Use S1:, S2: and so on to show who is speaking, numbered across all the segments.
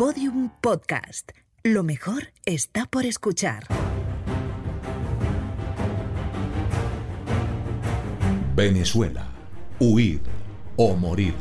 S1: Podium Podcast. Lo mejor está por escuchar.
S2: Venezuela. Huir o morir.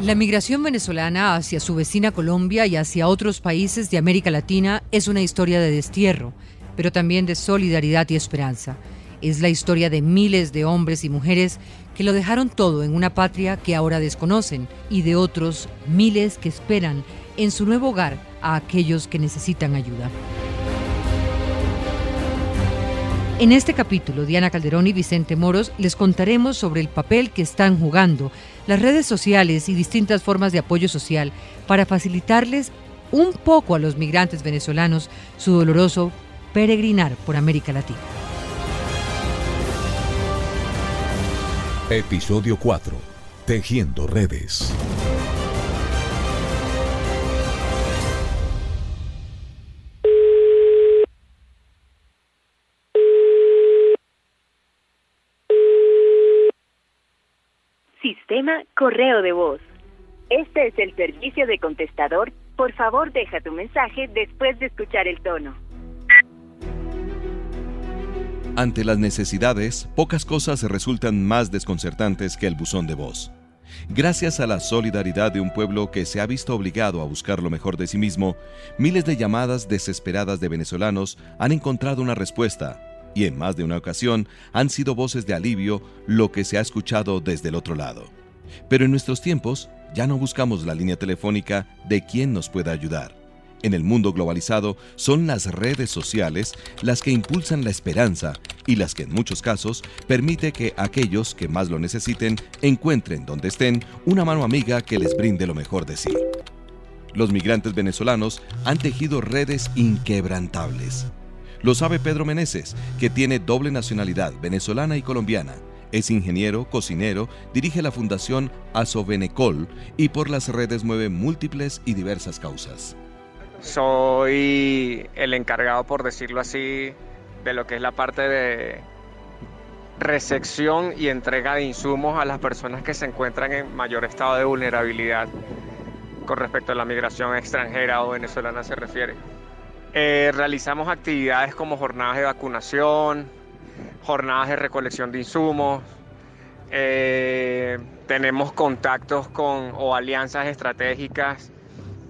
S3: La migración venezolana hacia su vecina Colombia y hacia otros países de América Latina es una historia de destierro, pero también de solidaridad y esperanza. Es la historia de miles de hombres y mujeres que lo dejaron todo en una patria que ahora desconocen y de otros miles que esperan en su nuevo hogar a aquellos que necesitan ayuda. En este capítulo, Diana Calderón y Vicente Moros les contaremos sobre el papel que están jugando las redes sociales y distintas formas de apoyo social para facilitarles un poco a los migrantes venezolanos su doloroso peregrinar por América Latina.
S2: Episodio 4. Tejiendo redes.
S4: Sistema Correo de Voz. Este es el servicio de contestador. Por favor, deja tu mensaje después de escuchar el tono.
S5: Ante las necesidades, pocas cosas resultan más desconcertantes que el buzón de voz. Gracias a la solidaridad de un pueblo que se ha visto obligado a buscar lo mejor de sí mismo, miles de llamadas desesperadas de venezolanos han encontrado una respuesta y en más de una ocasión han sido voces de alivio lo que se ha escuchado desde el otro lado. Pero en nuestros tiempos ya no buscamos la línea telefónica de quien nos pueda ayudar. En el mundo globalizado son las redes sociales las que impulsan la esperanza y las que en muchos casos permite que aquellos que más lo necesiten encuentren donde estén una mano amiga que les brinde lo mejor de sí. Los migrantes venezolanos han tejido redes inquebrantables lo sabe Pedro Meneses, que tiene doble nacionalidad venezolana y colombiana. Es ingeniero, cocinero, dirige la fundación Asovenecol y por las redes mueve múltiples y diversas causas.
S6: Soy el encargado, por decirlo así, de lo que es la parte de recepción y entrega de insumos a las personas que se encuentran en mayor estado de vulnerabilidad con respecto a la migración extranjera o venezolana se refiere. Eh, realizamos actividades como jornadas de vacunación, jornadas de recolección de insumos, eh, tenemos contactos con o alianzas estratégicas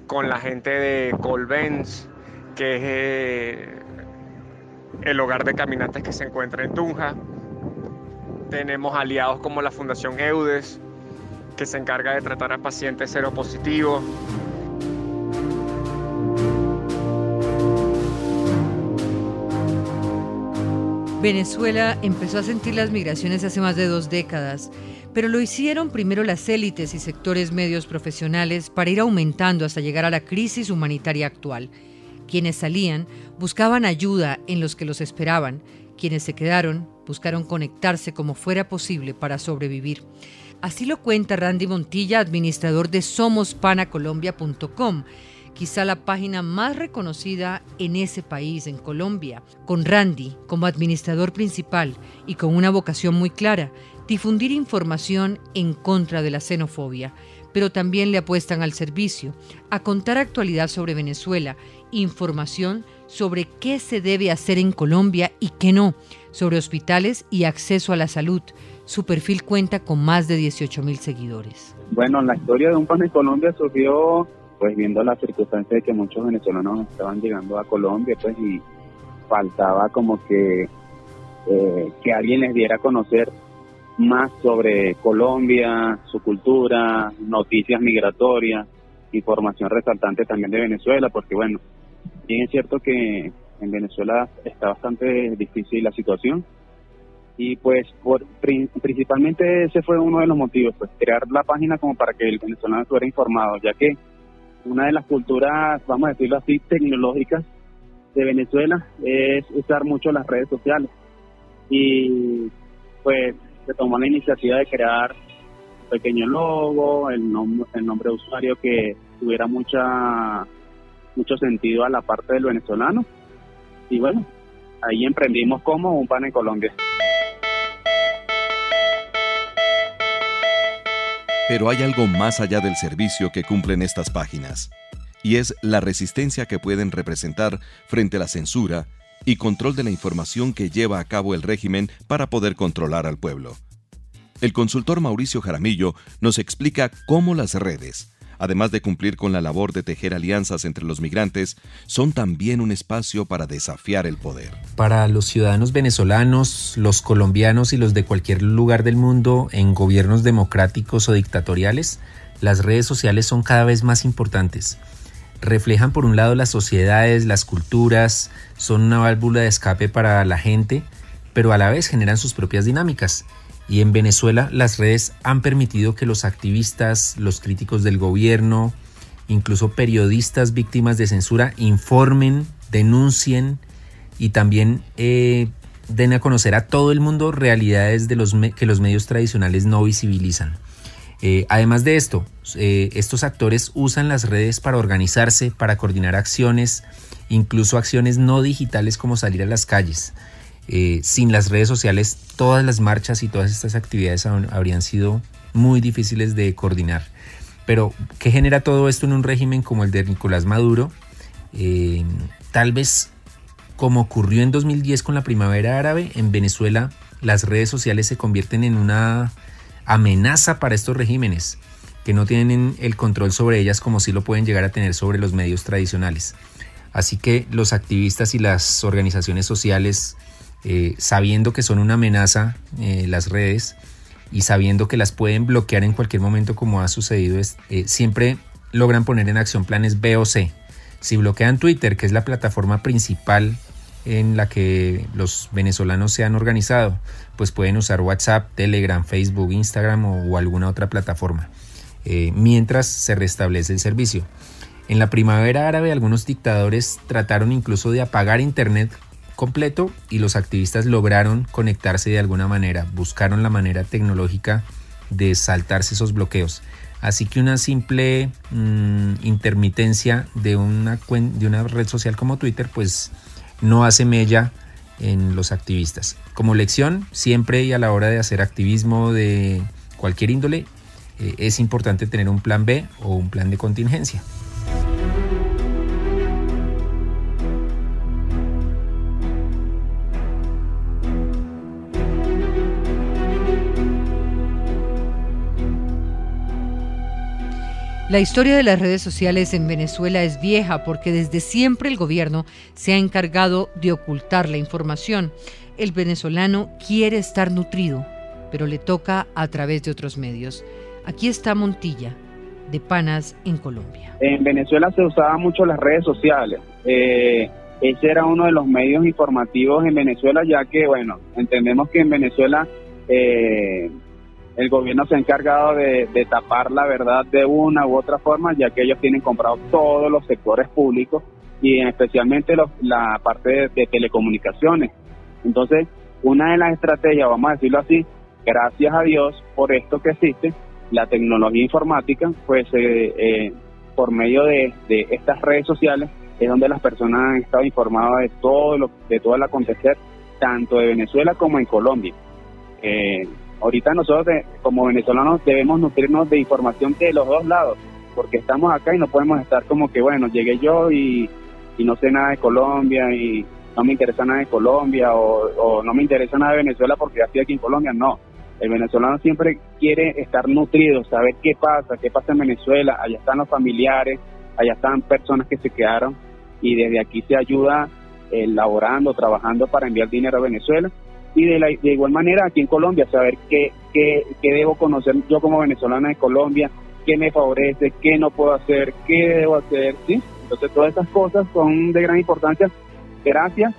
S6: con la gente de Colbens, que es eh, el hogar de caminantes que se encuentra en Tunja. Tenemos aliados como la Fundación EUDES, que se encarga de tratar a pacientes seropositivos.
S3: Venezuela empezó a sentir las migraciones hace más de dos décadas, pero lo hicieron primero las élites y sectores medios profesionales para ir aumentando hasta llegar a la crisis humanitaria actual. Quienes salían buscaban ayuda en los que los esperaban, quienes se quedaron buscaron conectarse como fuera posible para sobrevivir. Así lo cuenta Randy Montilla, administrador de SomosPanaColombia.com quizá la página más reconocida en ese país, en Colombia, con Randy como administrador principal y con una vocación muy clara, difundir información en contra de la xenofobia, pero también le apuestan al servicio, a contar actualidad sobre Venezuela, información sobre qué se debe hacer en Colombia y qué no, sobre hospitales y acceso a la salud. Su perfil cuenta con más de 18 mil seguidores.
S7: Bueno, la historia de un pan en Colombia surgió pues viendo la circunstancia de que muchos venezolanos estaban llegando a Colombia, pues y faltaba como que eh, que alguien les diera a conocer más sobre Colombia, su cultura, noticias migratorias, información resaltante también de Venezuela, porque bueno, bien es cierto que en Venezuela está bastante difícil la situación y pues por, principalmente ese fue uno de los motivos, pues crear la página como para que el venezolano estuviera informado, ya que una de las culturas, vamos a decirlo así, tecnológicas de Venezuela es usar mucho las redes sociales. Y pues se tomó la iniciativa de crear un pequeño logo, el, nombre el nombre de usuario que tuviera mucha mucho sentido a la parte del venezolano. Y bueno, ahí emprendimos como un pan en Colombia.
S5: Pero hay algo más allá del servicio que cumplen estas páginas, y es la resistencia que pueden representar frente a la censura y control de la información que lleva a cabo el régimen para poder controlar al pueblo. El consultor Mauricio Jaramillo nos explica cómo las redes, además de cumplir con la labor de tejer alianzas entre los migrantes, son también un espacio para desafiar el poder.
S8: Para los ciudadanos venezolanos, los colombianos y los de cualquier lugar del mundo en gobiernos democráticos o dictatoriales, las redes sociales son cada vez más importantes reflejan por un lado las sociedades, las culturas, son una válvula de escape para la gente, pero a la vez generan sus propias dinámicas. Y en Venezuela las redes han permitido que los activistas, los críticos del gobierno, incluso periodistas víctimas de censura informen, denuncien y también eh, den a conocer a todo el mundo realidades que los medios tradicionales no visibilizan. Eh, además de esto, eh, estos actores usan las redes para organizarse, para coordinar acciones, incluso acciones no digitales como salir a las calles. Eh, sin las redes sociales, todas las marchas y todas estas actividades habrían sido muy difíciles de coordinar. Pero, ¿qué genera todo esto en un régimen como el de Nicolás Maduro? tal vez, como ocurrió en 2010 con la primavera árabe, en Venezuela las redes sociales se convierten en una amenaza para estos regímenes, que no tienen el control sobre ellas como si lo pueden llegar a tener sobre los medios tradicionales. Así que los activistas y las organizaciones sociales, eh, sabiendo que son una amenaza eh, las redes y sabiendo que las pueden bloquear en cualquier momento como ha sucedido, eh, siempre logran poner en acción planes B o C. Si bloquean Twitter, que es la plataforma principal en la que los venezolanos se han organizado, pues pueden usar WhatsApp, Telegram, Facebook, Instagram o, alguna otra plataforma, eh, mientras se restablece el servicio. En la primavera árabe algunos dictadores trataron incluso de apagar Internet completo y los activistas lograron conectarse de alguna manera, buscaron la manera tecnológica de saltarse esos bloqueos. Así que una simple mm, intermitencia de una, de una red social como Twitter, pues no hace mella en los activistas. Como lección, siempre y a la hora de hacer activismo de cualquier índole, eh, es importante tener un plan B o un plan de contingencia.
S3: La historia de las redes sociales en Venezuela es vieja porque desde siempre el gobierno se ha encargado de ocultar la información. El venezolano quiere estar nutrido, pero le toca a través de otros medios. Aquí está Montilla, de Panas en Colombia.
S7: En Venezuela se usaban mucho las redes sociales. Eh, ese era uno de los medios informativos en Venezuela, ya que, bueno, entendemos que en Venezuela eh, el gobierno se ha encargado de, tapar la verdad de una u otra forma, ya que ellos tienen comprado todos los sectores públicos y especialmente la parte de, telecomunicaciones. Entonces, una de las estrategias, vamos a decirlo así, gracias a Dios por esto que existe, la tecnología informática, pues eh, eh, por medio de, estas redes sociales es donde las personas han estado informadas de todo lo de todo el acontecer, tanto de Venezuela como en Colombia. Eh, ahorita nosotros como venezolanos debemos nutrirnos de información de los dos lados, porque estamos acá y no podemos estar como que, bueno, llegué yo y, no sé nada de Colombia y no me interesa nada de Colombia o, no me interesa nada de Venezuela porque ya estoy aquí en Colombia, no. El venezolano siempre quiere estar nutrido, saber qué pasa, qué pasa en Venezuela, allá están los familiares, allá están personas que se quedaron y desde aquí se ayuda elaborando, trabajando para enviar dinero a Venezuela y de, la, de igual manera aquí en Colombia, saber qué, qué, qué debo conocer yo como venezolana de Colombia, qué me favorece, qué no puedo hacer, qué debo hacer, ¿sí? Entonces todas estas cosas son de gran importancia gracias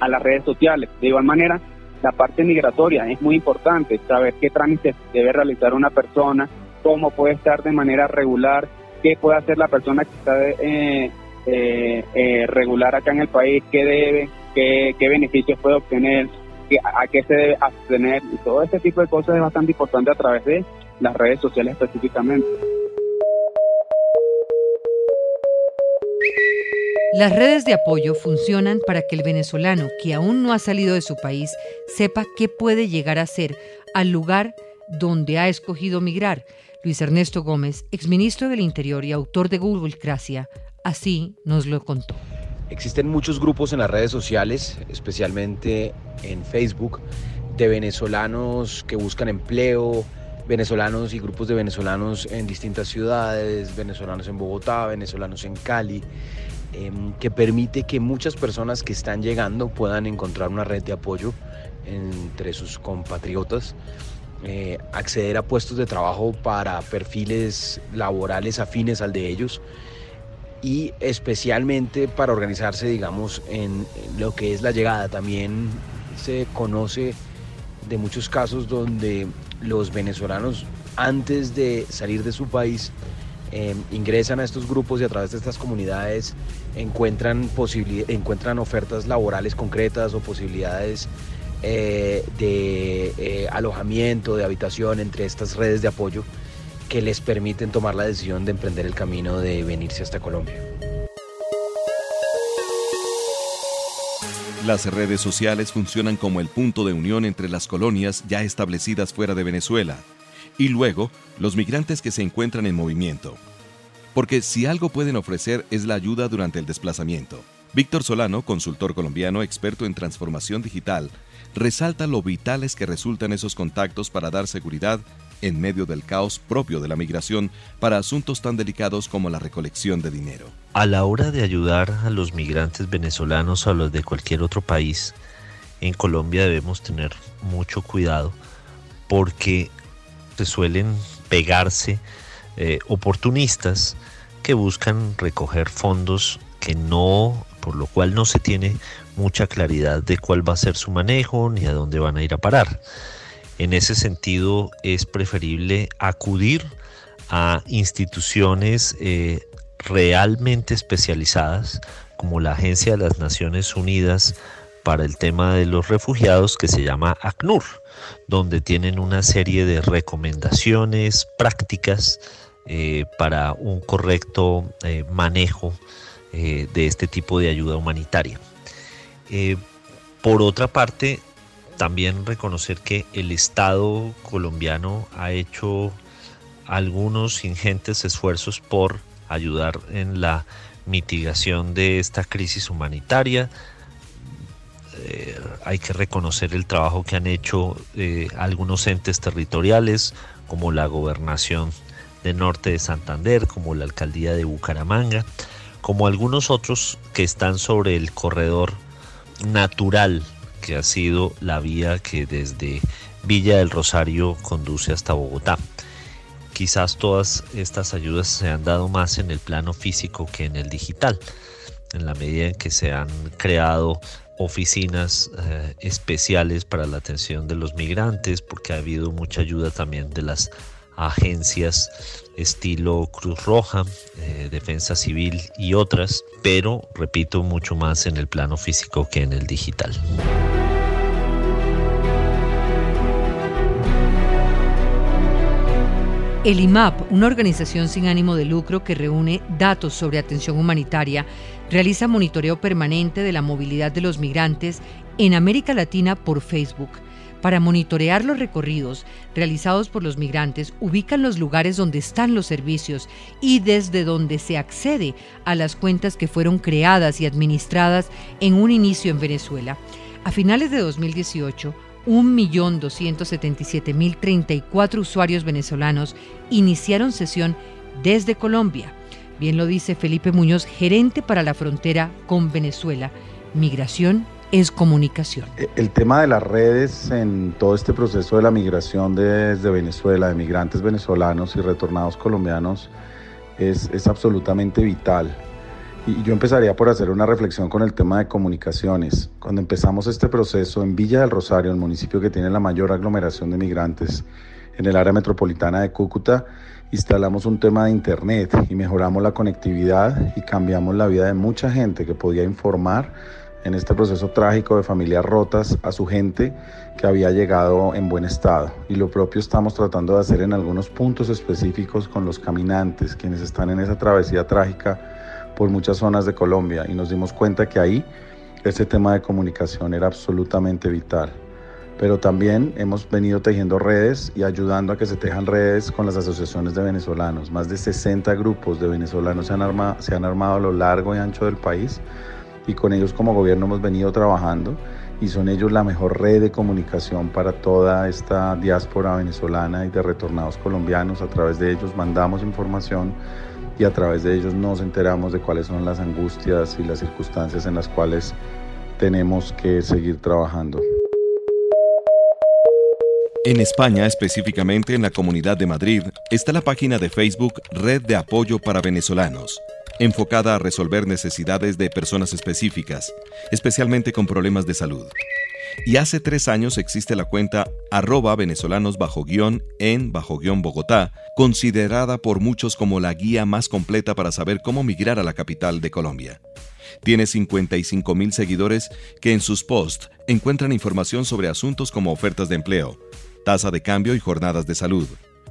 S7: a las redes sociales. De igual manera, la parte migratoria es muy importante, saber qué trámites debe realizar una persona, cómo puede estar de manera regular, qué puede hacer la persona que está eh, eh, eh, regular acá en el país, qué debe, qué, qué beneficios puede obtener, a qué se debe abstener todo este tipo de cosas es bastante importante a través de las redes sociales específicamente.
S3: Las redes de apoyo funcionan para que el venezolano que aún no ha salido de su país sepa qué puede llegar a ser al lugar donde ha escogido migrar. Luis Ernesto Gómez, exministro del Interior y autor de Google Gracia, así nos lo contó.
S9: Existen muchos grupos en las redes sociales, especialmente en Facebook, de venezolanos que buscan empleo, venezolanos y grupos de venezolanos en distintas ciudades, venezolanos en Bogotá, venezolanos en Cali, em, que permite que muchas personas que están llegando puedan encontrar una red de apoyo entre sus compatriotas, eh, acceder a puestos de trabajo para perfiles laborales afines al de ellos y especialmente para organizarse, digamos, en lo que es la llegada. También se conoce de muchos casos donde los venezolanos antes de salir de su país em, ingresan a estos grupos y a través de estas comunidades encuentran, encuentran ofertas laborales concretas o posibilidades eh, de eh, alojamiento, de habitación entre estas redes de apoyo que les permiten tomar la decisión de emprender el camino de venirse hasta Colombia.
S5: Las redes sociales funcionan como el punto de unión entre las colonias ya establecidas fuera de Venezuela y luego los migrantes que se encuentran en movimiento. Porque si algo pueden ofrecer es la ayuda durante el desplazamiento. Víctor Solano, consultor colombiano experto en transformación digital, resalta lo vitales que resultan esos contactos para dar seguridad en medio del caos propio de la migración para asuntos tan delicados como la recolección de dinero.
S10: A la hora de ayudar a los migrantes venezolanos o a los de cualquier otro país, en Colombia debemos tener mucho cuidado porque se suelen pegarse eh, oportunistas que buscan recoger fondos que no, por lo cual no se tiene mucha claridad de cuál va a ser su manejo ni a dónde van a ir a parar. En ese sentido, es preferible acudir a instituciones eh, realmente especializadas, como la Agencia de las Naciones Unidas para el tema de los refugiados, que se llama ACNUR, donde tienen una serie de recomendaciones prácticas eh, para un correcto eh, manejo de este tipo de ayuda humanitaria. por otra parte, también reconocer que el Estado colombiano ha hecho algunos ingentes esfuerzos por ayudar en la mitigación de esta crisis humanitaria. Eh, hay que reconocer el trabajo que han hecho eh, algunos entes territoriales como la gobernación de norte de Santander, como la alcaldía de Bucaramanga, como algunos otros que están sobre el corredor natural que ha sido la vía que desde Villa del Rosario conduce hasta Bogotá. Quizás todas estas ayudas se han dado más en el plano físico que en el digital, en la medida en que se han creado oficinas eh, especiales para la atención de los migrantes, porque ha habido mucha ayuda también de las agencias estilo Cruz Roja, eh, Defensa Civil y otras, pero repito, mucho más en el plano físico que en el digital.
S3: El IMAP, una organización sin ánimo de lucro que reúne datos sobre atención humanitaria, realiza monitoreo permanente de la movilidad de los migrantes en América Latina por Facebook. Para monitorear los recorridos realizados por los migrantes, ubican los lugares donde están los servicios y desde donde se accede a las cuentas que fueron creadas y administradas en un inicio en Venezuela. A finales de 2018, 1.277.034 usuarios venezolanos iniciaron sesión desde Colombia. Bien lo dice Felipe Muñoz, gerente para la frontera con Venezuela. Migración es comunicación.
S11: E, el tema de las redes en todo este proceso de la migración desde Venezuela, de migrantes venezolanos y retornados colombianos, es, es absolutamente vital. Y yo empezaría por hacer una reflexión con el tema de comunicaciones. Cuando empezamos este proceso en Villa del Rosario, el municipio que tiene la mayor aglomeración de migrantes en el área metropolitana de Cúcuta, instalamos un tema de internet y mejoramos la conectividad y cambiamos la vida de mucha gente que podía informar en este proceso trágico de familias rotas a su gente que había llegado en buen estado. Y lo propio estamos tratando de hacer en algunos puntos específicos con los caminantes, quienes están en esa travesía trágica por muchas zonas de Colombia y nos dimos cuenta que ahí ese tema de comunicación era absolutamente vital. pero también hemos venido tejiendo redes y ayudando a que se tejan redes con las asociaciones de venezolanos. Más de 60 grupos de venezolanos se han, armado, se han armado a lo largo y ancho del país y con ellos como gobierno hemos venido trabajando y son ellos la mejor red de comunicación para toda esta diáspora venezolana y de retornados colombianos. A través de ellos mandamos información y a través de ellos nos enteramos de cuáles son las angustias y las circunstancias en las cuales tenemos que seguir trabajando.
S5: En España, específicamente en la Comunidad de Madrid, está la página de Facebook Red de Apoyo para Venezolanos, enfocada a resolver necesidades de personas específicas, especialmente con problemas de salud. Y hace tres años existe la cuenta arroba venezolanos bajo guion en bajo guion Bogotá, considerada por muchos como la guía más completa para saber cómo migrar a la capital de Colombia. Tiene 55 mil seguidores que en sus posts encuentran información sobre asuntos como ofertas de empleo, tasa de cambio y jornadas de salud.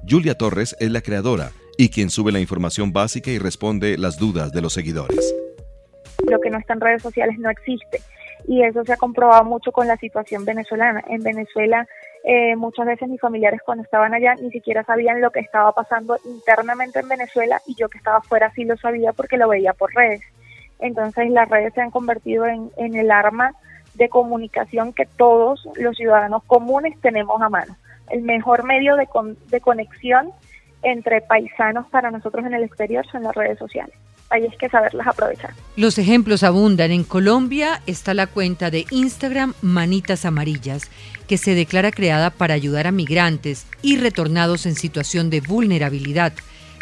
S5: Julia Torres es la creadora y quien sube la información básica y responde las dudas de los seguidores.
S12: Lo que no está en redes sociales no existe y eso se ha comprobado mucho con la situación venezolana. En Venezuela eh, muchas veces mis familiares cuando estaban allá ni siquiera sabían lo que estaba pasando internamente en Venezuela y yo que estaba fuera sí lo sabía porque lo veía por redes. Entonces las redes se han convertido en, en el arma de comunicación que todos los ciudadanos comunes tenemos a mano el mejor medio de, de conexión entre paisanos para nosotros en el exterior son las redes sociales. Ahí es que saberlas aprovechar.
S3: Los ejemplos abundan. En Colombia está la cuenta de Instagram Manitas Amarillas, que se declara creada para ayudar a migrantes y retornados en situación de vulnerabilidad.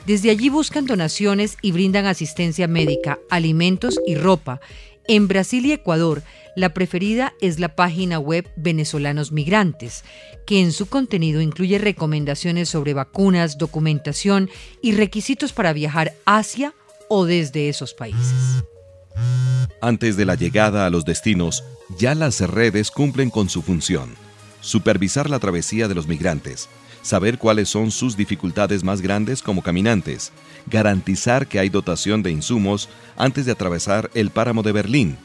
S3: Desde allí buscan donaciones y brindan asistencia médica, alimentos y ropa. En Brasil y Ecuador la preferida es la página web Venezolanos Migrantes, que en su contenido incluye recomendaciones sobre vacunas, documentación y requisitos para viajar hacia o desde esos países.
S5: Antes de la llegada a los destinos, ya las redes cumplen con su función. Supervisar la travesía de los migrantes, saber cuáles son sus dificultades más grandes como caminantes, garantizar que hay dotación de insumos antes de atravesar el páramo de Berlín,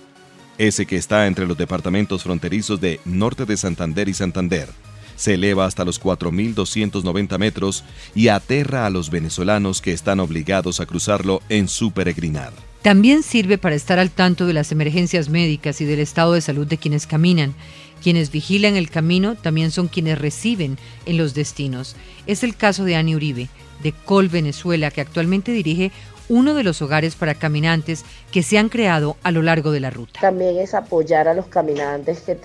S5: ese que está entre los departamentos fronterizos de Norte de Santander y Santander. Se eleva hasta los 4.290 metros y aterra a los venezolanos que están obligados a cruzarlo en su peregrinar.
S3: También sirve para estar al tanto de las emergencias médicas y del estado de salud de quienes caminan. Quienes vigilan el camino también son quienes reciben en los destinos. Es el caso de Ani Uribe, de Col Venezuela, que actualmente dirige uno de los hogares para caminantes que se han creado a lo largo de la ruta.
S13: También es apoyar a los caminantes que,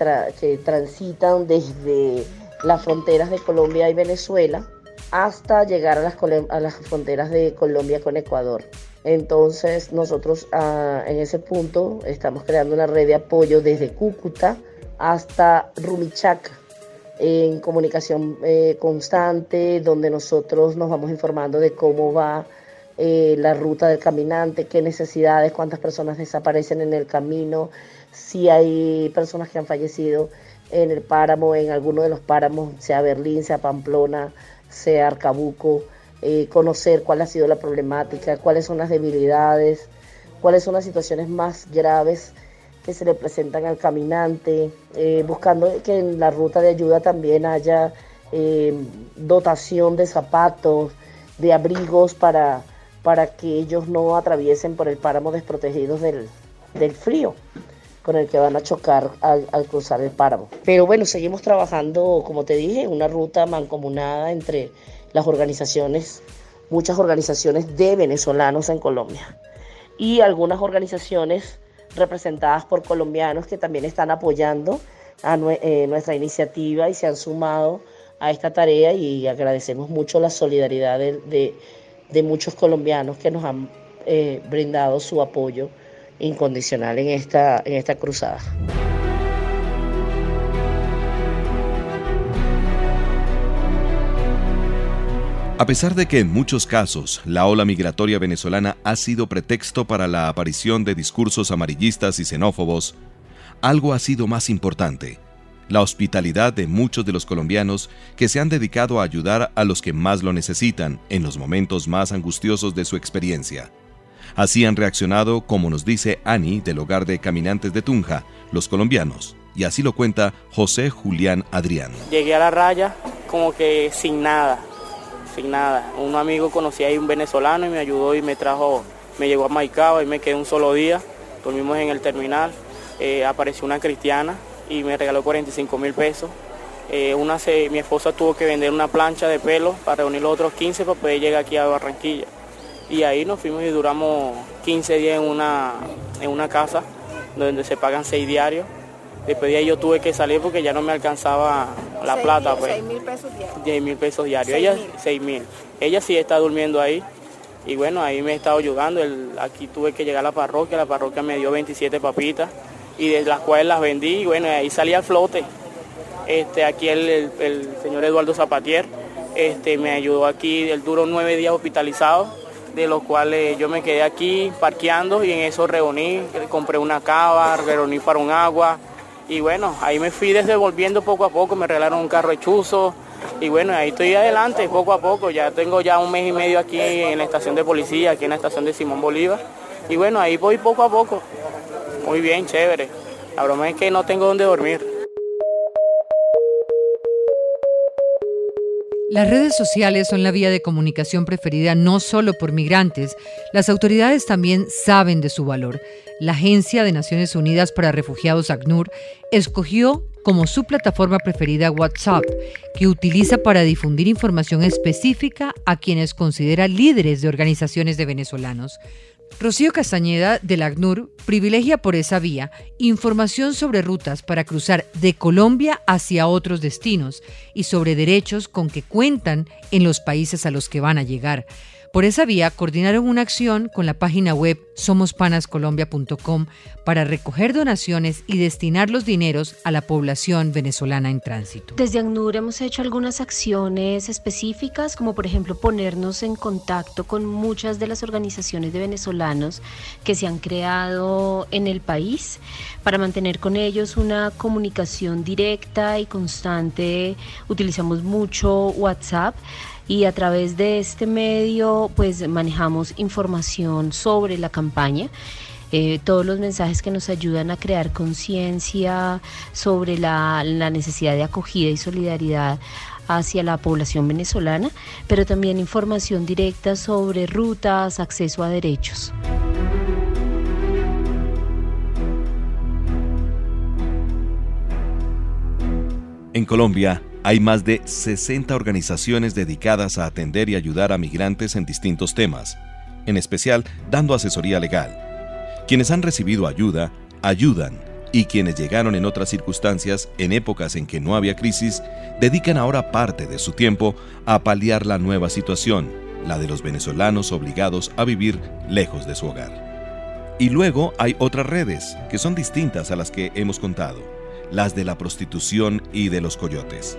S13: transitan desde las fronteras de Colombia y Venezuela hasta llegar a las fronteras de Colombia con Ecuador. Entonces nosotros ah, en ese punto estamos creando una red de apoyo desde Cúcuta hasta Rumichaca en comunicación eh, constante, donde nosotros nos vamos informando de cómo va eh, la ruta del caminante, qué necesidades, cuántas personas desaparecen en el camino, si hay personas que han fallecido en el páramo, en alguno de los páramos, sea Berlín, sea Pamplona, sea Arcabuco, eh, conocer cuál ha sido la problemática, cuáles son las debilidades, cuáles son las situaciones más graves que se le presentan al caminante, eh, buscando que en la ruta de ayuda también haya dotación de zapatos, de abrigos para para que ellos no atraviesen por el páramo desprotegidos del, frío con el que van a chocar al, cruzar el páramo. Pero bueno, seguimos trabajando, como te dije, una ruta mancomunada entre las organizaciones, muchas organizaciones de venezolanos en Colombia y algunas organizaciones representadas por colombianos que también están apoyando a eh, nuestra iniciativa y se han sumado a esta tarea y agradecemos mucho la solidaridad de de muchos colombianos que nos han eh, brindado su apoyo incondicional en esta, en esta cruzada.
S5: A pesar de que en muchos casos la ola migratoria venezolana ha sido pretexto para la aparición de discursos amarillistas y xenófobos, algo ha sido más importante, la hospitalidad de muchos de los colombianos que se han dedicado a ayudar a los que más lo necesitan en los momentos más angustiosos de su experiencia. Así han reaccionado, como nos dice Ani del hogar de caminantes de Tunja, los colombianos. y así lo cuenta José Julián Adrián.
S14: Llegué a la raya como que sin nada, sin nada. Un amigo conocía ahí un venezolano y me ayudó y me trajo, me llegó a Maicao y me quedé un solo día. Dormimos en el terminal. Eh, apareció una cristiana y me regaló 45 mil pesos. Eh, una mi esposa tuvo que vender una plancha de pelo para reunir los otros 15 para poder llegar aquí a Barranquilla. Y ahí nos fuimos y duramos 15 días en una, en una casa donde se pagan 6 diarios. Después de ahí yo tuve que salir porque ya no me alcanzaba la plata. pues.
S15: 6 mil pesos diarios.
S14: 10 mil pesos diarios. Ella, 6 mil. Ella sí está durmiendo ahí. Y bueno, ahí me he estado ayudando. aquí tuve que llegar a la parroquia. La parroquia me dio 27 papitas y de las cuales las vendí. Y bueno, ahí salí al flote. Este, aquí el, señor Eduardo Zapatier este, me ayudó aquí. Él duró nueve días hospitalizado de los cuales yo me quedé aquí parqueando y en eso reuní, compré una cava, reuní para un agua y bueno, ahí me fui devolviendo poco a poco, me regalaron un carro hechuzo. Y bueno, ahí estoy adelante poco a poco, ya tengo ya un mes y medio aquí en la estación de policía, aquí en la estación de Simón Bolívar. Y bueno, ahí voy poco a poco, muy bien, chévere, la broma es que no tengo dónde dormir.
S3: Las redes sociales son la vía de comunicación preferida no solo por migrantes, las autoridades también saben de su valor. La Agencia de Naciones Unidas para Refugiados ACNUR escogió como su plataforma preferida WhatsApp, que utiliza para difundir información específica a quienes considera líderes de organizaciones de venezolanos. Rocío Castañeda del ACNUR privilegia por esa vía información sobre rutas para cruzar de Colombia hacia otros destinos y sobre derechos con que cuentan en los países a los que van a llegar. Por esa vía coordinaron una acción con la página web somospanascolombia.com para recoger donaciones y destinar los dineros a la población venezolana en tránsito.
S16: Desde ACNUR hemos hecho algunas acciones específicas, como por ejemplo ponernos en contacto con muchas de las organizaciones de venezolanos que se han creado en el país para mantener con ellos una comunicación directa y constante. Utilizamos mucho WhatsApp y a través de este medio pues manejamos información sobre la campaña. Eh, todos los mensajes que nos ayudan a crear conciencia sobre la, la necesidad de acogida y solidaridad hacia la población venezolana, pero también información directa sobre rutas, acceso a derechos.
S5: En Colombia, hay más de 60 organizaciones dedicadas a atender y ayudar a migrantes en distintos temas, en especial dando asesoría legal. Quienes han recibido ayuda, ayudan, y quienes llegaron en otras circunstancias, en épocas en que no había crisis, dedican ahora parte de su tiempo a paliar la nueva situación, la de los venezolanos obligados a vivir lejos de su hogar. Y luego hay otras redes, que son distintas a las que hemos contado, las de la prostitución y de los coyotes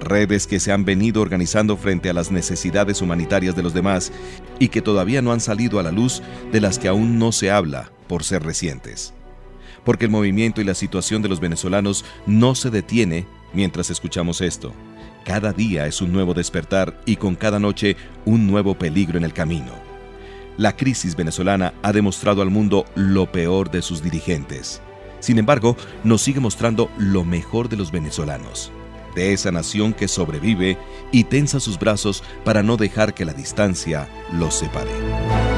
S5: redes que se han venido organizando frente a las necesidades humanitarias de los demás y que todavía no han salido a la luz de las que aún no se habla por ser recientes. Porque el movimiento y la situación de los venezolanos no se detiene mientras escuchamos esto. Cada día es un nuevo despertar y con cada noche un nuevo peligro en el camino. La crisis venezolana ha demostrado al mundo lo peor de sus dirigentes. Sin embargo, nos sigue mostrando lo mejor de los venezolanos de esa nación que sobrevive y tensa sus brazos para no dejar que la distancia los separe.